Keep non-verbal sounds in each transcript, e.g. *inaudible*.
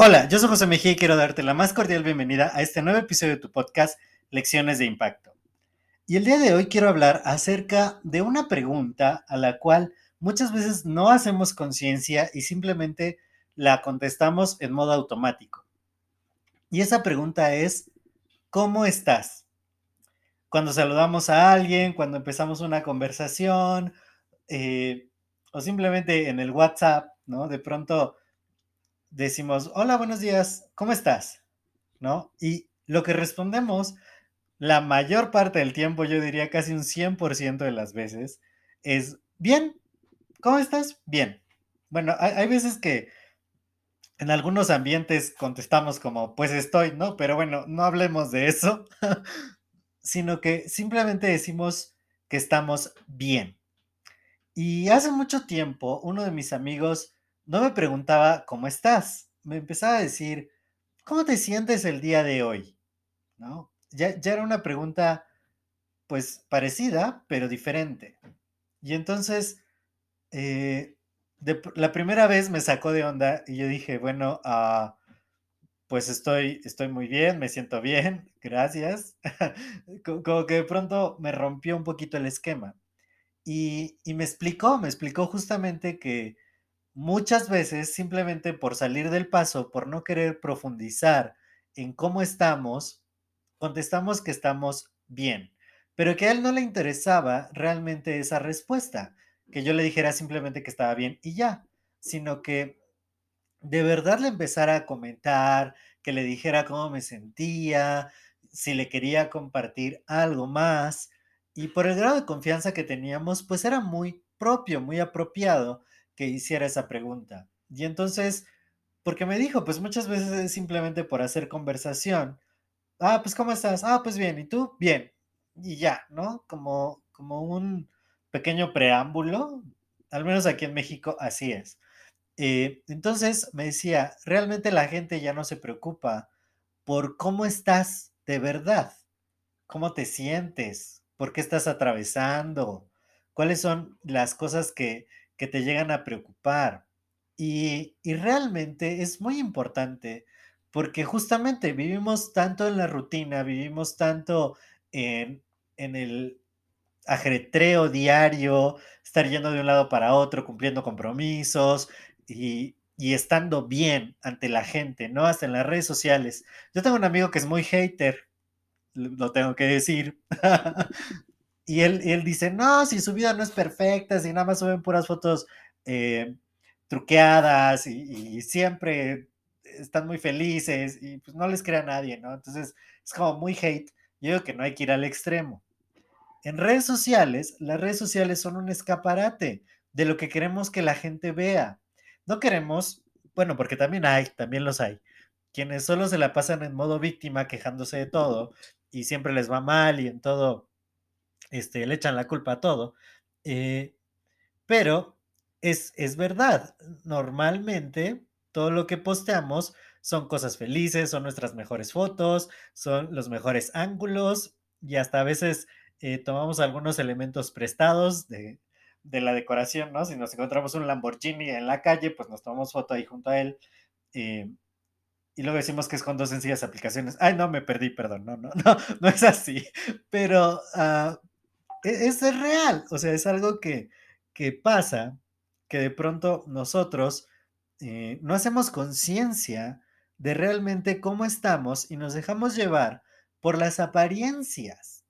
Hola, yo soy José Mejía y quiero darte la más cordial bienvenida a este nuevo episodio de tu podcast Lecciones de Impacto. Y el día de hoy quiero hablar acerca de una pregunta a la cual muchas veces no hacemos conciencia y simplemente la contestamos en modo automático. Y esa pregunta es, ¿cómo estás? Cuando saludamos a alguien, cuando empezamos una conversación, eh, o simplemente en el WhatsApp, ¿no? De pronto decimos, hola, buenos días, ¿cómo estás? ¿No? Y lo que respondemos la mayor parte del tiempo, yo diría casi un 100% de las veces, es, bien, ¿cómo estás? Bien. Bueno, hay, veces que en algunos ambientes contestamos como, pues estoy, ¿no? Pero bueno, no hablemos de eso, *laughs* sino que simplemente decimos que estamos bien. Y hace mucho tiempo, uno de mis amigos no me preguntaba, ¿cómo estás? Me empezaba a decir, ¿cómo te sientes el día de hoy? ¿No? Ya, era una pregunta, pues, parecida, pero diferente. Y entonces, eh, la primera vez me sacó de onda y yo dije, bueno, ah, pues estoy, estoy muy bien, me siento bien, *laughs* gracias. *laughs* Como que de pronto me rompió un poquito el esquema. Y, me explicó, me explicó justamente que muchas veces simplemente por salir del paso, por no querer profundizar en cómo estamos, contestamos que estamos bien, pero que a él no le interesaba realmente esa respuesta, que yo le dijera simplemente que estaba bien y ya, sino que de verdad le empezara a comentar, que le dijera cómo me sentía, si le quería compartir algo más, y por el grado de confianza que teníamos, pues era muy propio, muy apropiado que hiciera esa pregunta. Y entonces, porque me dijo, pues muchas veces es simplemente por hacer conversación. Ah, pues ¿cómo estás? Ah, pues bien, ¿y tú? Bien. Y ya, ¿no? Como, como un pequeño preámbulo, al menos aquí en México así es. Eh, entonces me decía, realmente la gente ya no se preocupa por cómo estás de verdad, cómo te sientes, por qué estás atravesando, cuáles son las cosas que, que te llegan a preocupar. Y, realmente es muy importante porque justamente vivimos tanto en la rutina, vivimos tanto en, en el ajetreo diario, estar yendo de un lado para otro, cumpliendo compromisos y, y, estando bien ante la gente, ¿no? Hasta en las redes sociales. Yo tengo un amigo que es muy hater, lo tengo que decir, *laughs* Y él, él dice, no, si su vida no es perfecta, si nada más suben puras fotos eh, truqueadas y, siempre están muy felices y pues no les crea a nadie, ¿no? Entonces es como muy hate. Yo digo que no hay que ir al extremo. En redes sociales, las redes sociales son un escaparate de lo que queremos que la gente vea. No queremos, bueno, porque también hay, también los hay, quienes solo se la pasan en modo víctima quejándose de todo y siempre les va mal y en todo este, le echan la culpa a todo. Eh, pero es, es verdad, normalmente todo lo que posteamos son cosas felices, son nuestras mejores fotos, son los mejores ángulos y hasta a veces eh, tomamos algunos elementos prestados de, la decoración, ¿no? Si nos encontramos un Lamborghini en la calle, pues nos tomamos foto ahí junto a él. Eh, y luego decimos que es con dos sencillas aplicaciones. Ay, no, me perdí, perdón, no, no, *laughs* no, no es así. Pero, uh, es, real, o sea, es algo que, pasa, que de pronto nosotros eh, no hacemos conciencia de realmente cómo estamos y nos dejamos llevar por las apariencias.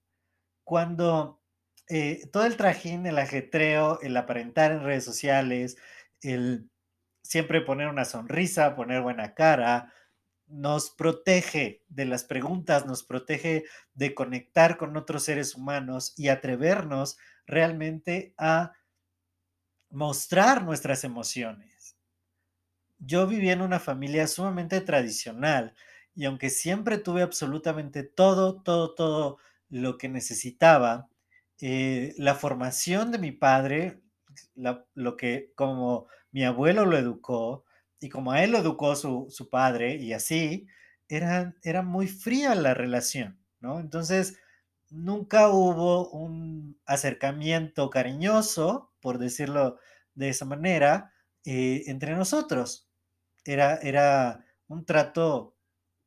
Cuando eh, todo el trajín, el ajetreo, el aparentar en redes sociales, el siempre poner una sonrisa, poner buena cara, nos protege de las preguntas, nos protege de conectar con otros seres humanos y atrevernos realmente a mostrar nuestras emociones. Yo viví en una familia sumamente tradicional y aunque siempre tuve absolutamente todo, todo, todo lo que necesitaba, eh, la formación de mi padre, lo que como mi abuelo lo educó y como a él lo educó su, su padre y así, era, era muy fría la relación, ¿no? Entonces, nunca hubo un acercamiento cariñoso, por decirlo de esa manera, eh, entre nosotros. Era, era un trato,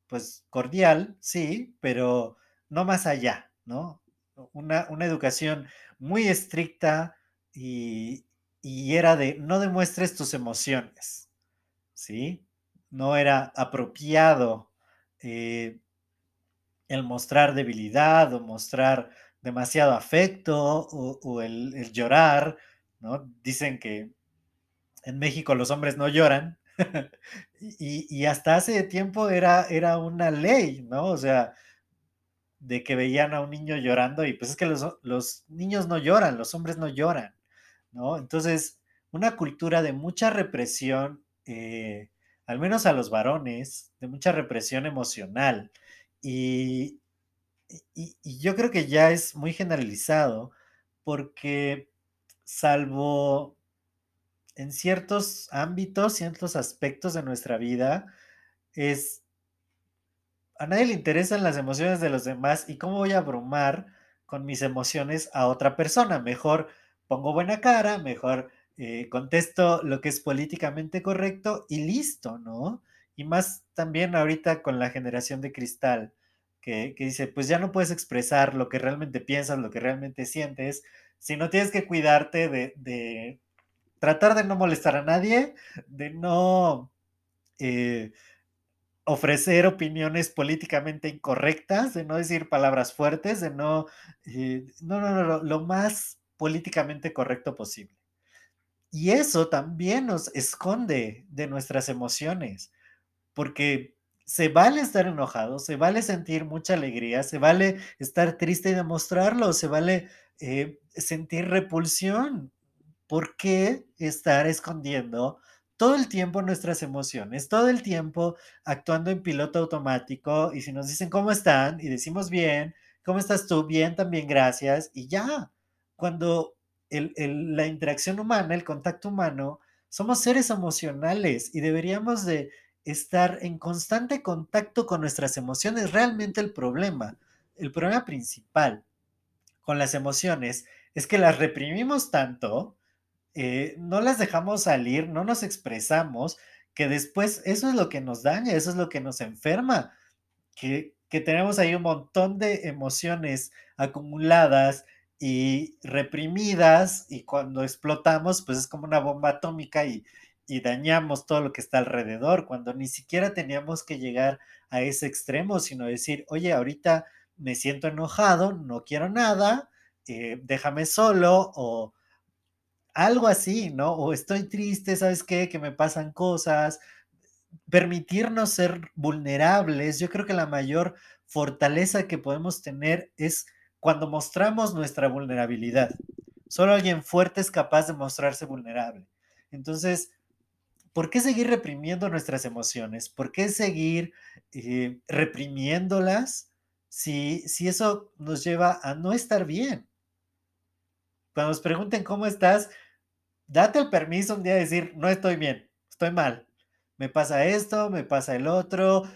pues, cordial, sí, pero no más allá, ¿no? Una, una educación muy estricta y, y era de no demuestres tus emociones, ¿sí? No era apropiado eh, el mostrar debilidad o mostrar demasiado afecto o, el, llorar, ¿no? Dicen que en México los hombres no lloran *laughs* y, hasta hace tiempo era, era una ley, ¿no? O sea, de que veían a un niño llorando y pues es que los, los niños no lloran, los hombres no lloran, ¿no? Entonces, una cultura de mucha represión, eh, al menos a los varones, de mucha represión emocional. Y, y, yo creo que ya es muy generalizado porque salvo en ciertos ámbitos, ciertos aspectos de nuestra vida, es a nadie le interesan las emociones de los demás y cómo voy a abrumar con mis emociones a otra persona. Mejor pongo buena cara, mejor eh, contesto lo que es políticamente correcto y listo, ¿no? Y más también ahorita con la generación de cristal, que, dice, pues ya no puedes expresar lo que realmente piensas, lo que realmente sientes, sino tienes que cuidarte de, tratar de no molestar a nadie, de no eh, ofrecer opiniones políticamente incorrectas, de no decir palabras fuertes, de no, eh, no, no, no, lo más políticamente correcto posible. Y eso también nos esconde de nuestras emociones, porque se vale estar enojado, se vale sentir mucha alegría, se vale estar triste y demostrarlo, se vale eh, sentir repulsión. ¿Por qué estar escondiendo todo el tiempo nuestras emociones, todo el tiempo actuando en piloto automático? Y si nos dicen cómo están y decimos bien, ¿cómo estás tú? Bien, también gracias. Y ya, cuando la interacción humana, el contacto humano, somos seres emocionales y deberíamos de estar en constante contacto con nuestras emociones. Realmente el problema, el problema principal con las emociones es que las reprimimos tanto, eh, no las dejamos salir, no nos expresamos, que después eso es lo que nos daña, eso es lo que nos enferma, que, que tenemos ahí un montón de emociones acumuladas y reprimidas y cuando explotamos, pues es como una bomba atómica y, dañamos todo lo que está alrededor, cuando ni siquiera teníamos que llegar a ese extremo, sino decir, oye, ahorita me siento enojado, no quiero nada, eh, déjame solo o algo así, ¿no? O estoy triste, ¿sabes qué? Que me pasan cosas. Permitirnos ser vulnerables, yo creo que la mayor fortaleza que podemos tener es cuando mostramos nuestra vulnerabilidad. Solo alguien fuerte es capaz de mostrarse vulnerable. Entonces, ¿por qué seguir reprimiendo nuestras emociones? ¿Por qué seguir eh, reprimiéndolas si, si eso nos lleva a no estar bien? Cuando nos pregunten cómo estás, date el permiso un día de decir, no estoy bien, estoy mal. Me pasa esto, me pasa el otro,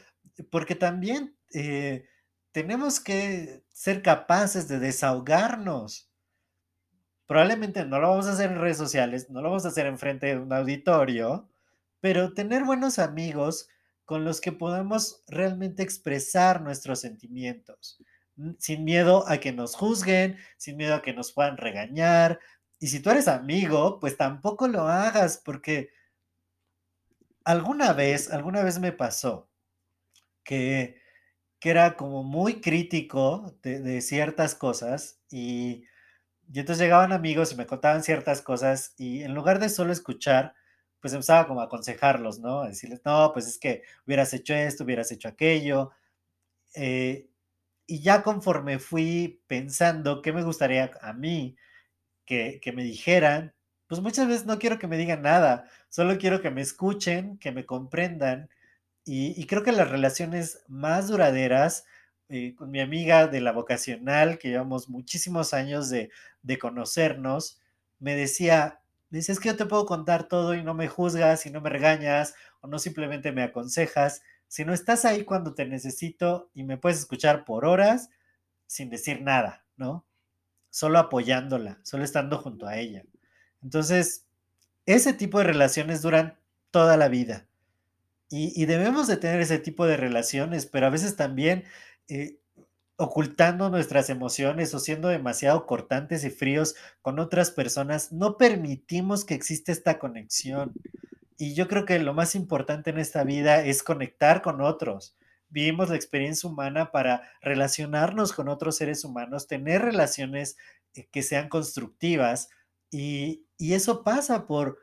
porque también eh, tenemos que ser capaces de desahogarnos. Probablemente no lo vamos a hacer en redes sociales, no lo vamos a hacer en frente de un auditorio, pero tener buenos amigos con los que podamos realmente expresar nuestros sentimientos, sin miedo a que nos juzguen, sin miedo a que nos puedan regañar. Y si tú eres amigo, pues tampoco lo hagas, porque alguna vez, alguna vez me pasó que que era como muy crítico de, ciertas cosas y, entonces llegaban amigos y me contaban ciertas cosas y en lugar de solo escuchar, pues empezaba como a aconsejarlos, ¿no? Decirles, no, pues es que hubieras hecho esto, hubieras hecho aquello. Eh, y ya conforme fui pensando qué me gustaría a mí que, que me dijeran, pues muchas veces no quiero que me digan nada, solo quiero que me escuchen, que me comprendan. Y, creo que las relaciones más duraderas eh, con mi amiga de la vocacional, que llevamos muchísimos años de, de conocernos, me decía, dices que yo te puedo contar todo y no me juzgas y no me regañas o no simplemente me aconsejas, sino estás ahí cuando te necesito y me puedes escuchar por horas sin decir nada, ¿no? Solo apoyándola, solo estando junto a ella. Entonces, ese tipo de relaciones duran toda la vida. Y, y debemos de tener ese tipo de relaciones, pero a veces también eh, ocultando nuestras emociones o siendo demasiado cortantes y fríos con otras personas, no permitimos que exista esta conexión. Y yo creo que lo más importante en esta vida es conectar con otros. Vivimos la experiencia humana para relacionarnos con otros seres humanos, tener relaciones eh, que sean constructivas y, y eso pasa por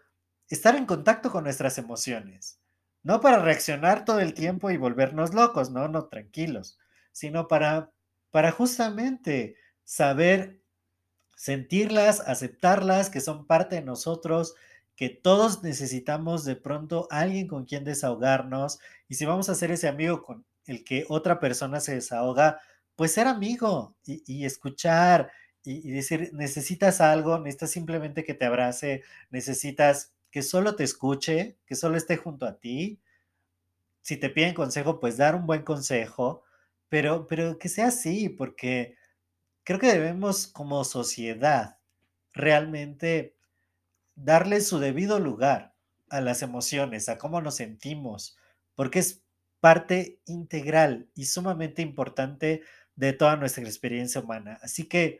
estar en contacto con nuestras emociones. No para reaccionar todo el tiempo y volvernos locos, no, no, tranquilos, sino para, para justamente saber sentirlas, aceptarlas, que son parte de nosotros, que todos necesitamos de pronto alguien con quien desahogarnos. Y si vamos a ser ese amigo con el que otra persona se desahoga, pues ser amigo y, escuchar y, y, decir, necesitas algo, necesitas simplemente que te abrace, necesitas que solo te escuche, que solo esté junto a ti. Si te piden consejo, pues dar un buen consejo, pero, pero que sea así, porque creo que debemos como sociedad realmente darle su debido lugar a las emociones, a cómo nos sentimos, porque es parte integral y sumamente importante de toda nuestra experiencia humana. Así que,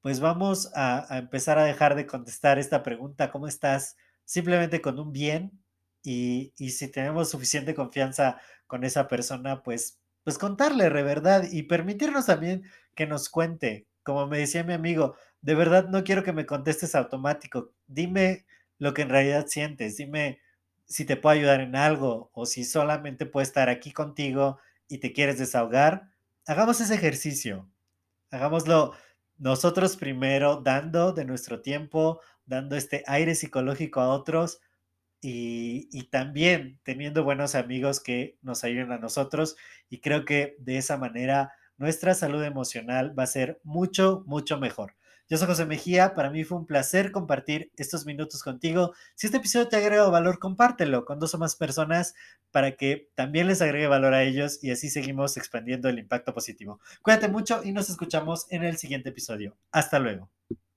pues vamos a, a empezar a dejar de contestar esta pregunta, ¿cómo estás? Simplemente con un bien y, y si tenemos suficiente confianza con esa persona, pues, pues contarle de verdad y permitirnos también que nos cuente. Como me decía mi amigo, de verdad no quiero que me contestes automático. Dime lo que en realidad sientes. Dime si te puedo ayudar en algo o si solamente puedo estar aquí contigo y te quieres desahogar. Hagamos ese ejercicio. Hagámoslo nosotros primero, dando de nuestro tiempo, dando este aire psicológico a otros y, y, también teniendo buenos amigos que nos ayuden a nosotros. Y creo que de esa manera nuestra salud emocional va a ser mucho, mucho mejor. Yo soy José Mejía, para mí fue un placer compartir estos minutos contigo. Si este episodio te ha agregado valor, compártelo con dos o más personas para que también les agregue valor a ellos y así seguimos expandiendo el impacto positivo. Cuídate mucho y nos escuchamos en el siguiente episodio. Hasta luego.